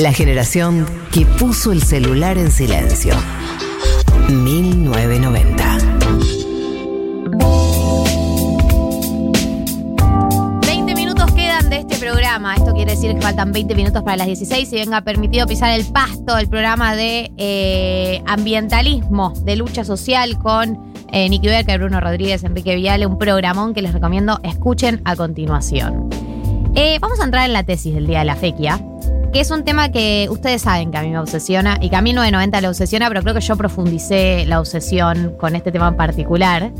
La generación que puso el celular en silencio. 1990. 20 minutos quedan de este programa. Esto quiere decir que faltan 20 minutos para las 16 y venga permitido pisar el pasto del programa de eh, ambientalismo, de lucha social con eh, Nicky Becker, Bruno Rodríguez, Enrique Viale, un programón que les recomiendo escuchen a continuación. Eh, vamos a entrar en la tesis del día de la fequia, que es un tema que ustedes saben que a mí me obsesiona y que a mí 990 le obsesiona, pero creo que yo profundicé la obsesión con este tema en particular,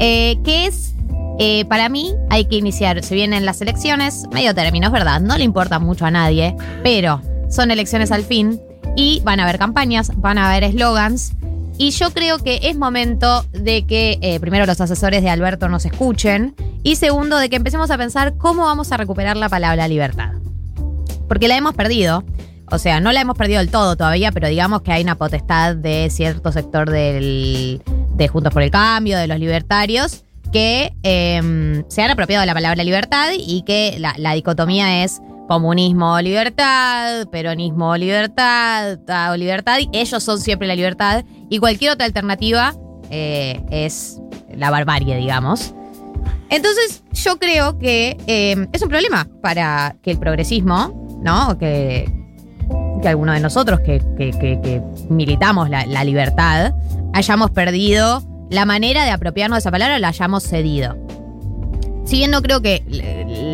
eh, que es, eh, para mí, hay que iniciar, se vienen las elecciones, medio término, es verdad, no le importa mucho a nadie, pero son elecciones al fin y van a haber campañas, van a haber eslogans. Y yo creo que es momento de que eh, primero los asesores de Alberto nos escuchen y segundo de que empecemos a pensar cómo vamos a recuperar la palabra libertad. Porque la hemos perdido. O sea, no la hemos perdido del todo todavía, pero digamos que hay una potestad de cierto sector del, de Juntos por el Cambio, de los libertarios, que eh, se han apropiado de la palabra libertad y que la, dicotomía es comunismo o libertad, peronismo o libertad, o libertad, y ellos son siempre la libertad, y cualquier otra alternativa eh, es la barbarie, digamos. Entonces, yo creo que eh, es un problema para que el progresismo, ¿no? Que, que alguno de nosotros que, que- que- que militamos la, la libertad hayamos perdido la manera de apropiarnos de esa palabra, la hayamos cedido. Si bien no creo que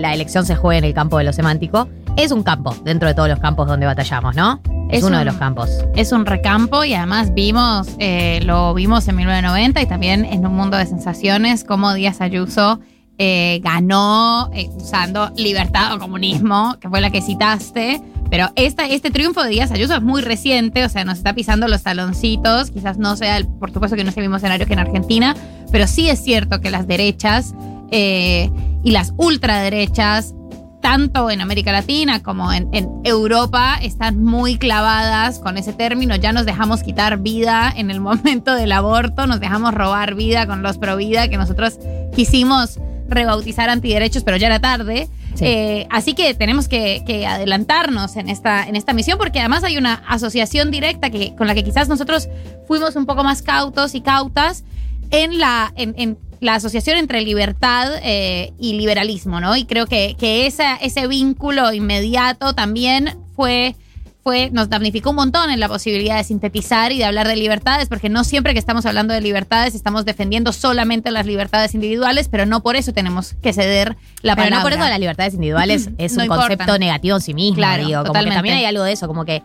la elección se juegue en el campo de lo semántico, es un campo dentro de todos los campos donde batallamos, ¿no? Es, Es uno de los campos. Es un recampo y además vimos, eh, lo vimos en 1990 y también en un mundo de sensaciones, como Díaz Ayuso eh, ganó eh, usando libertad o comunismo, que fue la que citaste. Pero esta, este triunfo de Díaz Ayuso es muy reciente, o sea, nos está pisando los taloncitos. Quizás no sea, el- por supuesto que no es el mismo escenario que en Argentina, pero sí es cierto que las derechas eh, y las ultraderechas tanto en América Latina como en, en Europa están muy clavadas con ese término. Ya nos dejamos quitar vida en el momento del aborto, nos dejamos robar vida con los pro vida que nosotros quisimos rebautizar antiderechos, pero ya era tarde. Sí. Eh, así que tenemos que, que adelantarnos en esta, en esta misión porque además hay una asociación directa que, con la que quizás nosotros fuimos un poco más cautos y cautas en la, en, en la asociación entre libertad eh, y liberalismo, ¿no? Y creo que, que esa, ese vínculo inmediato también fue, fue, nos damnificó un montón en la posibilidad de sintetizar y de hablar de libertades, porque no siempre que estamos hablando de libertades estamos defendiendo solamente las libertades individuales, pero no por eso tenemos que ceder la Pero palabra. no por eso las libertades individuales es No un importan. concepto negativo en sí mismo, Claro, digo. Como que también hay algo de eso, como que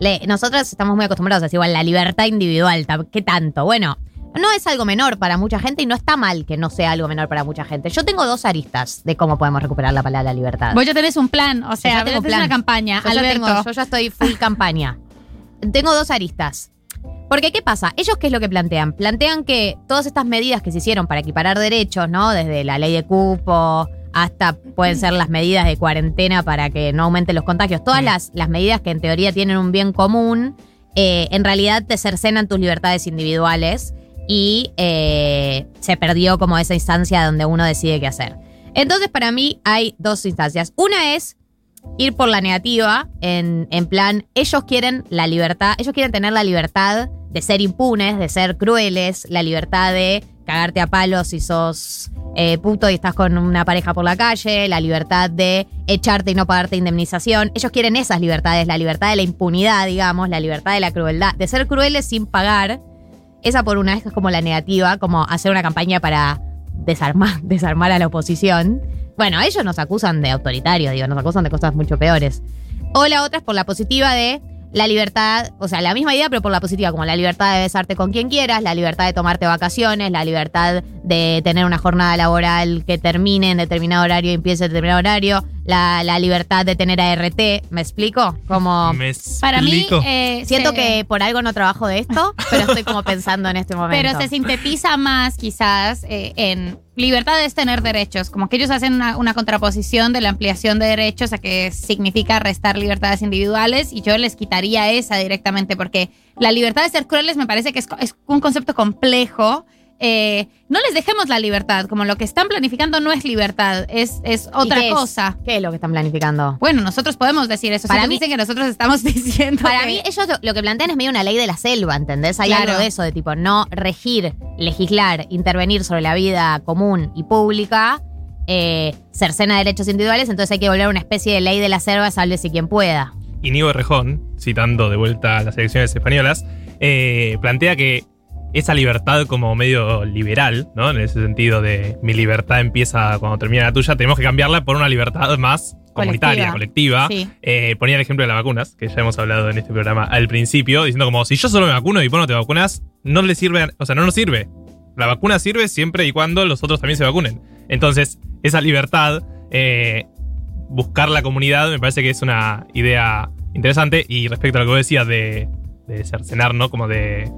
le- nosotros estamos muy acostumbrados a decir, igual, la libertad individual, ¿qué tanto? Bueno, no es algo menor para mucha gente y no está mal que no sea algo menor para mucha gente. Yo tengo dos aristas de cómo podemos recuperar la palabra libertad. Vos ya tenés un plan, o sea, ya tengo tenés plan. una campaña, Yo ya, Alberto. tengo- yo ya estoy full campaña. Tengo dos aristas. Porque, ¿qué pasa? Ellos, ¿qué es lo que plantean? Plantean que todas estas medidas que se hicieron para equiparar derechos, ¿no? Desde la ley de cupo hasta pueden ser las medidas de cuarentena para que no aumenten los contagios. Todas las, las medidas que en teoría tienen un bien común, eh, en realidad te cercenan tus libertades individuales y eh, se perdió como esa instancia donde uno decide qué hacer. Entonces, para mí hay dos instancias. Una es ir por la negativa, en, en plan, ellos quieren la libertad, ellos quieren tener la libertad de ser impunes, de ser crueles, la libertad de cagarte a palos si sos eh, puto y estás con una pareja por la calle, la libertad de echarte y no pagarte indemnización. Ellos quieren esas libertades, la libertad de la impunidad, digamos, la libertad de la crueldad, de ser crueles sin pagar. Esa por una es como la negativa, como hacer una campaña para desarmar, desarmar a la oposición. Bueno, ellos nos acusan de autoritarios, digo, nos acusan de cosas mucho peores. O la otra es por la positiva de la libertad, o sea, la misma idea, pero por la positiva, como la libertad de besarte con quien quieras, la libertad de tomarte vacaciones, la libertad de tener una jornada laboral que termine en determinado horario y empiece en determinado horario, la, la libertad de tener ART, ¿me explico? Como... Me Para mí, explico. eh, Siento se- que por algo no trabajo de esto, pero estoy como pensando en este momento. Pero se sintetiza más quizás eh, en libertad es tener derechos, como que ellos hacen una, una contraposición de la ampliación de derechos a que significa restar libertades individuales y yo les quitaría esa directamente porque la libertad de ser crueles me parece que es, co- es un concepto complejo eh, no les dejemos la libertad, como lo que están planificando no es libertad, es, es otra qué es? cosa. ¿Qué es lo que están planificando? Bueno, nosotros podemos decir eso. Para mí- mí dicen que nosotros estamos diciendo. Para que- mí, ellos lo, lo que plantean es medio una ley de la selva, ¿entendés? Hay Claro. algo de eso, de tipo, no regir, legislar, intervenir sobre la vida común y pública, eh, cercena derechos individuales, entonces hay que volver a una especie de ley de la selva, sálvese quien pueda. Inigo Errejón, citando de vuelta a las elecciones españolas, eh, plantea que esa libertad como medio liberal, ¿no? En ese sentido de mi libertad empieza cuando termina la tuya, tenemos que cambiarla por una libertad más comunitaria, colectiva. Sí. Eh, ponía el ejemplo de las vacunas, que ya hemos hablado en este programa al principio, diciendo como si yo solo me vacuno y vos no te vacunas, no le sirve, o sea, no nos sirve. La vacuna sirve siempre y cuando los otros también se vacunen. Entonces, esa libertad, eh, buscar la comunidad, me parece que es una idea interesante. Y respecto a lo que vos decías de, de cercenar, ¿no? Como de,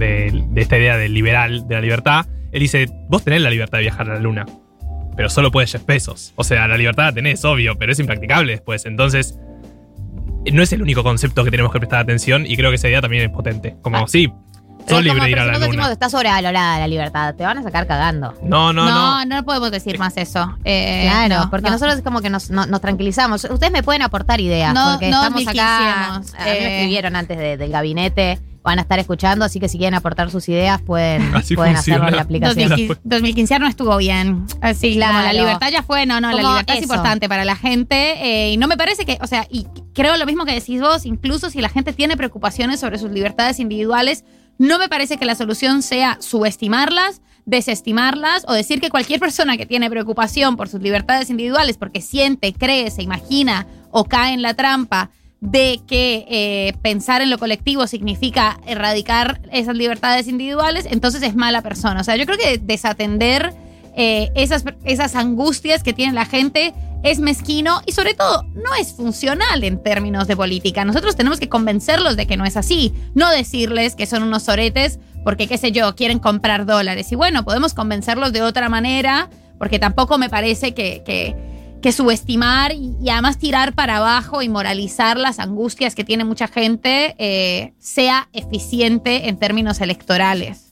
de, de esta idea del liberal, de la libertad, él dice, vos tenés la libertad de viajar a la luna, pero solo puedes Jeff Bezos. O sea, la libertad la tenés, obvio, pero es impracticable después. Entonces, no es el único concepto que tenemos que prestar atención y creo que esa idea también es potente. Como, Ah. sí, como, libre de ir a si la nosotros decimos luna. está sobrevalorada la libertad, te van a sacar cagando. No, no, no. no, no, podemos decir más eso. Eh, Claro, no, porque no. nosotros es como que nos, no- nos tranquilizamos. Ustedes me pueden aportar ideas, No- porque no estamos acá. A mí me eh. escribieron antes de- del gabinete, van a estar escuchando, así que si quieren aportar sus ideas, pueden, Así pueden funciona. hacerlo en la aplicación. 2015, 2015 no estuvo bien. Así, Claro. como la libertad ya fue, no, no, la libertad es importante para la gente. eh, y no me parece que, o sea, y creo lo mismo que decís vos, incluso si la gente tiene preocupaciones sobre sus libertades individuales, no me parece que la solución sea subestimarlas, desestimarlas o decir que cualquier persona que tiene preocupación por sus libertades individuales porque siente, cree, se imagina o cae en la trampa de que eh, pensar en lo colectivo significa erradicar esas libertades individuales, entonces es mala persona. O sea, yo creo que desatender eh, esas, esas angustias que tiene la gente es mezquino y sobre todo no es funcional en términos de política. Nosotros tenemos que convencerlos de que no es así, no decirles que son unos soretes porque, qué sé yo, quieren comprar dólares. Y bueno, podemos convencerlos de otra manera porque tampoco me parece que... que que subestimar y, y además tirar para abajo y moralizar las angustias que tiene mucha gente eh, sea eficiente en términos electorales.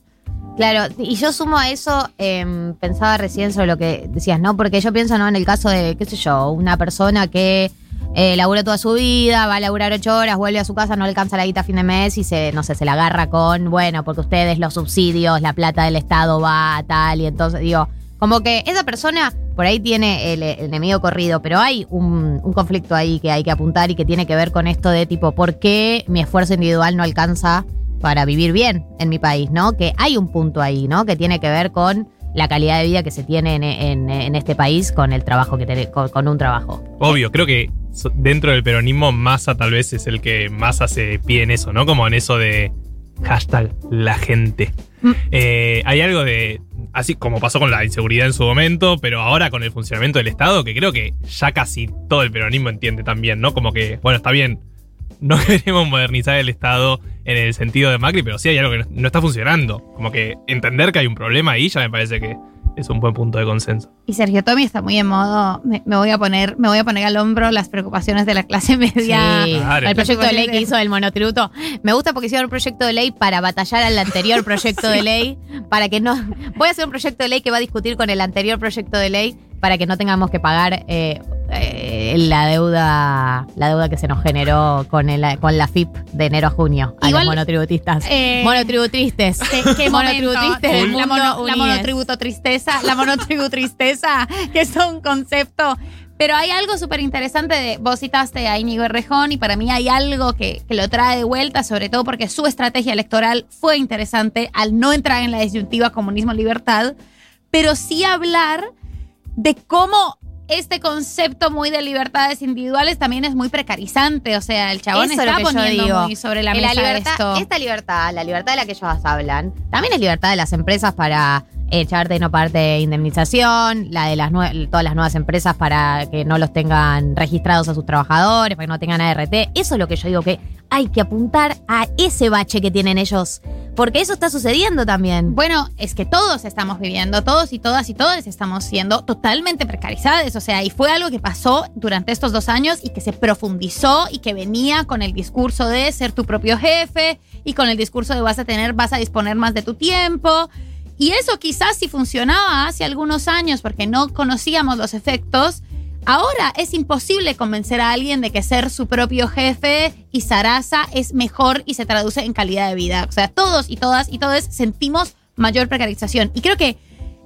Claro, y yo sumo a eso, em, pensaba recién sobre lo que decías, ¿no? Porque yo pienso, ¿no? En el caso de, qué sé yo, una persona que eh, laburó toda su vida, va a laburar ocho horas, vuelve a su casa, no alcanza la guita a fin de mes y se, no sé, se la agarra con, bueno, porque ustedes los subsidios, la plata del Estado va a tal, y entonces digo, como que esa persona por ahí tiene el, el enemigo corrido, pero hay un, un conflicto ahí que hay que apuntar y que tiene que ver con esto de tipo, ¿por qué mi esfuerzo individual no alcanza para vivir bien en mi país, ¿no? Que hay un punto ahí, ¿no? Que tiene que ver con la calidad de vida que se tiene en, en- en este país con el trabajo que tiene, con, con un trabajo. Obvio, creo que dentro del peronismo Massa tal vez es el que más hace pie en eso, ¿no? Como en eso de hashtag la gente. Mm. Eh, hay algo de, así como pasó con la inseguridad en su momento, pero ahora con el funcionamiento del Estado, que creo que ya casi todo el peronismo entiende también, ¿no? Como que, bueno, está bien, no queremos modernizar el Estado en el sentido de Macri, pero sí hay algo que no, está funcionando. Como que entender que hay un problema ahí ya me parece que es un buen punto de consenso. Y Sergio Tommy está muy en modo, me, me voy a poner, me voy a poner al hombro las preocupaciones de la clase media. Sí, Claro. el proyecto de ley que hizo del monotributo. Me gusta porque hicieron un proyecto de ley para batallar al anterior proyecto de ley, para que no... Voy a hacer un proyecto de ley que va a discutir con el anterior proyecto de ley para que no tengamos que pagar eh, eh, la deuda la deuda que se nos generó con, el, con la FIP de enero a junio a Igual, los monotributistas. eh, del la, mono- la monotributo tristeza, la monotributo tristeza, que es un concepto. Pero hay algo súper interesante de, vos citaste a Íñigo Errejón y para mí hay algo que, que lo trae de vuelta, sobre todo porque su estrategia electoral fue interesante al no entrar en la disyuntiva comunismo-libertad, pero sí hablar de cómo este concepto muy de libertades individuales también es muy precarizante. O sea, el chabón Eso está poniendo digo. muy sobre la mesa libertad, esto. Esta libertad, la libertad de la que ellos hablan, también es libertad de las empresas para echarte y no pagarte de indemnización, la de las todas las nuevas empresas para que no los tengan registrados a sus trabajadores, para que no tengan ART. Eso es lo que yo digo que hay que apuntar a ese bache que tienen ellos, porque eso está sucediendo también. Bueno, es que todos estamos viviendo, todos y todas y todas estamos siendo totalmente precarizados. O sea, y fue algo que pasó durante estos dos años y que se profundizó y que venía con el discurso de ser tu propio jefe y con el discurso de vas a tener, vas a disponer más de tu tiempo. Y eso quizás si funcionaba hace algunos años porque no conocíamos los efectos, ahora es imposible convencer a alguien de que ser su propio jefe y zaraza es mejor y se traduce en calidad de vida. O sea, todos y todas y todos sentimos mayor precarización. Y creo que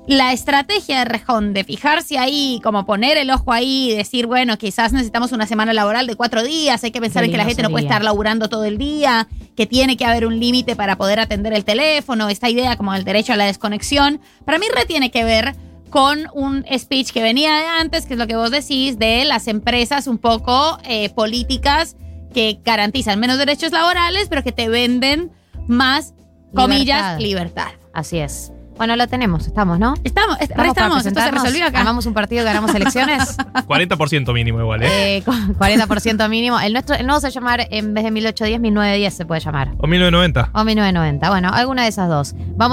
la estrategia de Rejón de fijarse ahí, como poner el ojo ahí y decir, bueno, quizás necesitamos una semana laboral de cuatro días, hay que pensar en que la gente no puede estar laburando todo el día, que tiene que haber un límite para poder atender el teléfono, esta idea como el derecho a la desconexión, para mí re tiene que ver con un speech que venía de antes, que es lo que vos decís, de las empresas un poco eh, políticas que garantizan menos derechos laborales, pero que te venden más, comillas, libertad. Así es. Bueno, lo tenemos, estamos, ¿no? Estamos, est- Estamos estamos, esto se resolvió acá. Armamos un partido, ganamos elecciones. 40% mínimo igual, ¿eh? Eh, con 40% mínimo. El nuestro, el nuevo se llamar, en vez de 1810, 1910 se puede llamar. O 1990. O 1990. Bueno, alguna de esas dos. Vamos a